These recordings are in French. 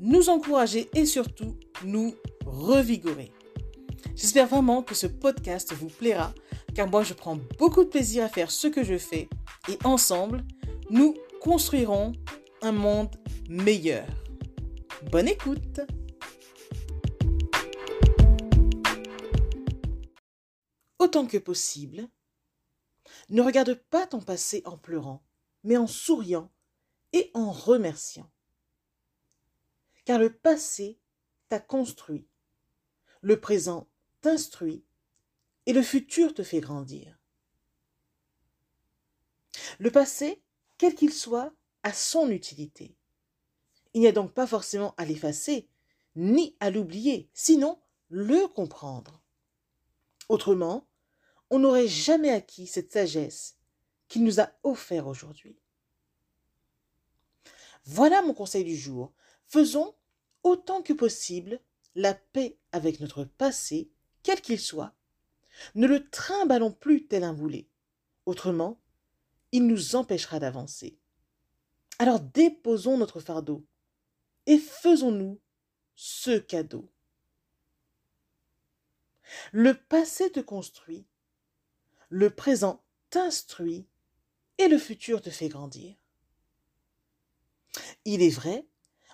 nous encourager et surtout nous revigorer. J'espère vraiment que ce podcast vous plaira, car moi je prends beaucoup de plaisir à faire ce que je fais et ensemble, nous construirons un monde meilleur. Bonne écoute Autant que possible, ne regarde pas ton passé en pleurant, mais en souriant et en remerciant car le passé t'a construit, le présent t'instruit et le futur te fait grandir. Le passé, quel qu'il soit, a son utilité. Il n'y a donc pas forcément à l'effacer, ni à l'oublier, sinon le comprendre. Autrement, on n'aurait jamais acquis cette sagesse qu'il nous a offert aujourd'hui. Voilà mon conseil du jour. Faisons autant que possible la paix avec notre passé, quel qu'il soit. Ne le trimballons plus tel un boulet. Autrement, il nous empêchera d'avancer. Alors déposons notre fardeau et faisons-nous ce cadeau. Le passé te construit, le présent t'instruit et le futur te fait grandir. Il est vrai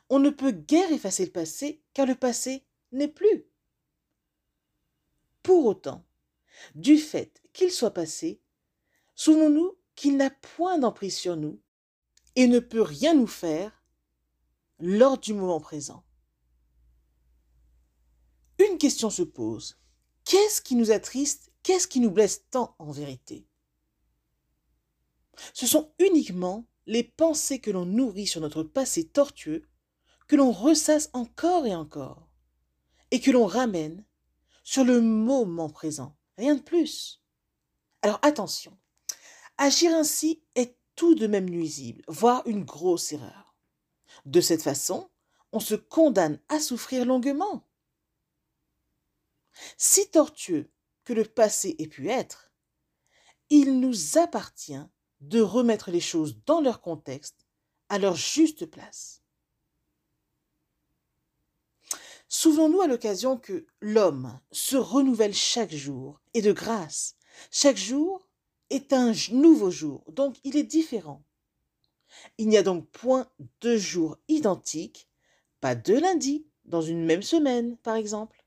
on ne peut guère effacer le passé, car le passé n'est plus. Pour autant, du fait qu'il soit passé, souvenons-nous qu'il n'a point d'emprise sur nous et ne peut rien nous faire lors du moment présent. Une question se pose. Qu'est-ce qui nous attriste Qu'est-ce qui nous blesse tant en vérité? Ce sont uniquement les pensées que l'on nourrit sur notre passé tortueux que l'on ressasse encore et encore, et que l'on ramène sur le moment présent, rien de plus. Alors attention, agir ainsi est tout de même nuisible, voire une grosse erreur. De cette façon, on se condamne à souffrir longuement. Si tortueux que le passé ait pu être, il nous appartient de remettre les choses dans leur contexte, à leur juste place. Souvenons-nous à l'occasion que l'homme se renouvelle chaque jour, et de grâce. Chaque jour est un nouveau jour, donc il est différent. Il n'y a donc point de jours identiques, pas de lundi dans une même semaine, par exemple.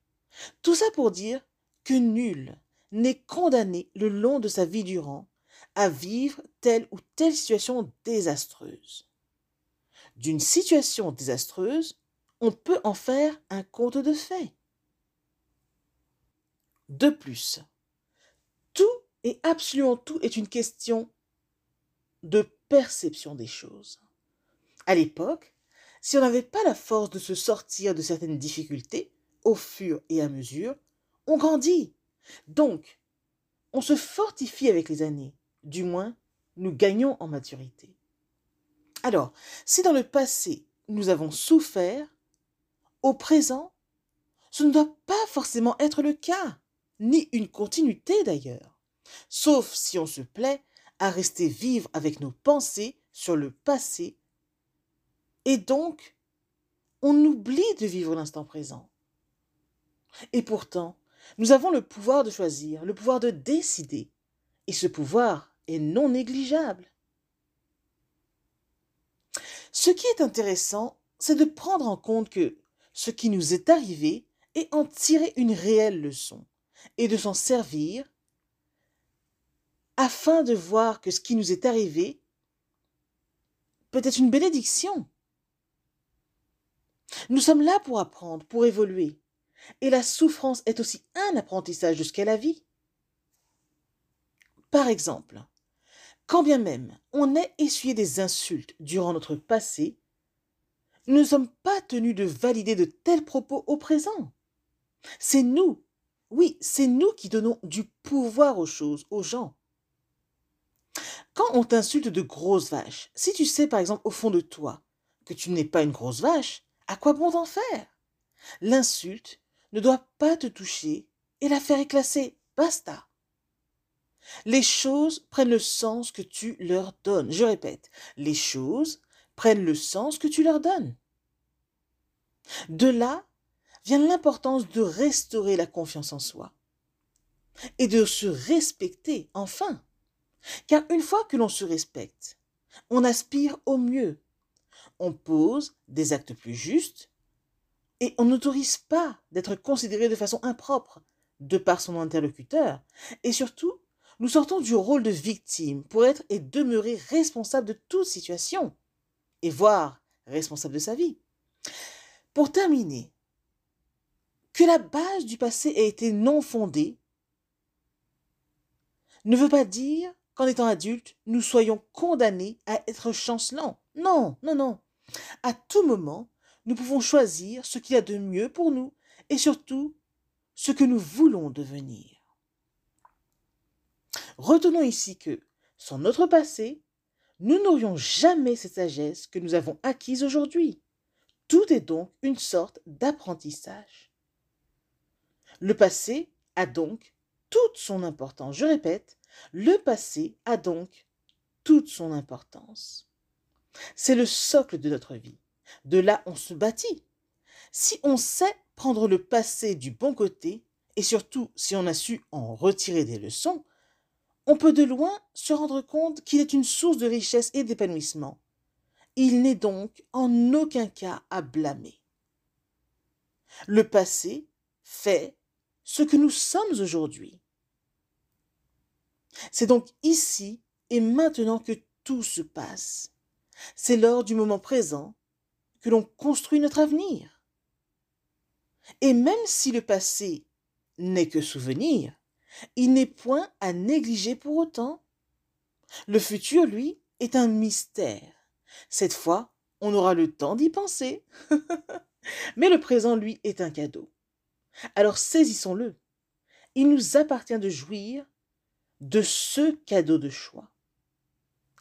Tout ça pour dire que nul n'est condamné le long de sa vie durant à vivre telle ou telle situation désastreuse. D'une situation désastreuse, on peut en faire un conte de fées. De plus, tout et absolument tout est une question de perception des choses. À l'époque, si on n'avait pas la force de se sortir de certaines difficultés, au fur et à mesure, on grandit. Donc, on se fortifie avec les années. Du moins, nous gagnons en maturité. Alors, si dans le passé, nous avons souffert, au présent, ce ne doit pas forcément être le cas, ni une continuité d'ailleurs, sauf si on se plaît à rester vivre avec nos pensées sur le passé, et donc on oublie de vivre l'instant présent. Et pourtant, nous avons le pouvoir de choisir, le pouvoir de décider, et ce pouvoir est non négligeable. Ce qui est intéressant, c'est de prendre en compte que ce qui nous est arrivé et en tirer une réelle leçon et de s'en servir afin de voir que ce qui nous est arrivé peut être une bénédiction. Nous sommes là pour apprendre, pour évoluer. Et la souffrance est aussi un apprentissage de ce qu'est la vie. Par exemple, quand bien même on ait essuyé des insultes durant notre passé, nous ne sommes pas tenus de valider de tels propos au présent. C'est nous, oui, c'est nous qui donnons du pouvoir aux choses, aux gens. Quand on t'insulte de grosse vache, si tu sais par exemple au fond de toi que tu n'es pas une grosse vache, à quoi bon t'en faire? L'insulte ne doit pas te toucher et la faire éclasser. Basta. Les choses prennent le sens que tu leur donnes. Je répète, les choses prennent le sens que tu leur donnes. De là vient l'importance de restaurer la confiance en soi et de se respecter enfin. Car une fois que l'on se respecte, on aspire au mieux. On pose des actes plus justes et on n'autorise pas d'être considéré de façon impropre de par son interlocuteur. Et surtout, nous sortons du rôle de victime pour être et demeurer responsable de toute situation et voire responsable de sa vie. Pour terminer, que la base du passé ait été non fondée ne veut pas dire qu'en étant adulte, nous soyons condamnés à être chancelants. Non, non, non. À tout moment, nous pouvons choisir ce qu'il y a de mieux pour nous et surtout ce que nous voulons devenir. Retenons ici que, sans notre passé, nous n'aurions jamais cette sagesse que nous avons acquise aujourd'hui. Tout est donc une sorte d'apprentissage. Le passé a donc toute son importance. Je répète, le passé a donc toute son importance. C'est le socle de notre vie. De là, on se bâtit. Si on sait prendre le passé du bon côté, et surtout si on a su en retirer des leçons, on peut de loin se rendre compte qu'il est une source de richesse et d'épanouissement. Il n'est donc en aucun cas à blâmer. Le passé fait ce que nous sommes aujourd'hui. C'est donc ici et maintenant que tout se passe. C'est lors du moment présent que l'on construit notre avenir. Et même si le passé n'est que souvenir, il n'est point à négliger pour autant. Le futur, lui, est un mystère. Cette fois, on aura le temps d'y penser. Mais le présent, lui, est un cadeau. Alors saisissons-le. Il nous appartient de jouir de ce cadeau de choix.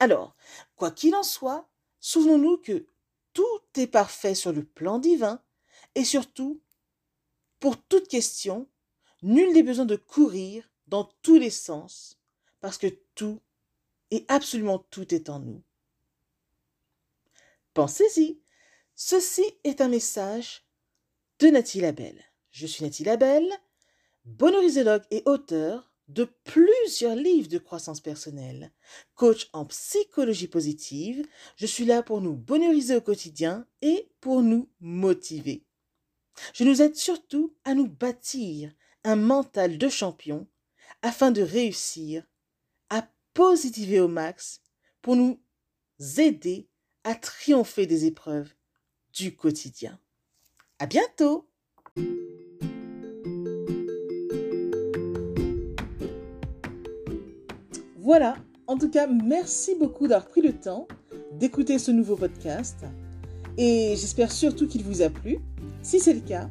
Alors, quoi qu'il en soit, souvenons-nous que tout est parfait sur le plan divin et surtout, pour toute question, nul n'est besoin de courir dans tous les sens parce que tout et absolument tout est en nous. Pensez-y, ceci est un message de Nathalie Labelle. Je suis Nathalie Labelle, bonorisologue et auteur de plusieurs livres de croissance personnelle. Coach en psychologie positive, je suis là pour nous bonheuriser au quotidien et pour nous motiver. Je nous aide surtout à nous bâtir mental de champion afin de réussir à positiver au max pour nous aider à triompher des épreuves du quotidien. À bientôt! Voilà, en tout cas, merci beaucoup d'avoir pris le temps d'écouter ce nouveau podcast et j'espère surtout qu'il vous a plu. Si c'est le cas,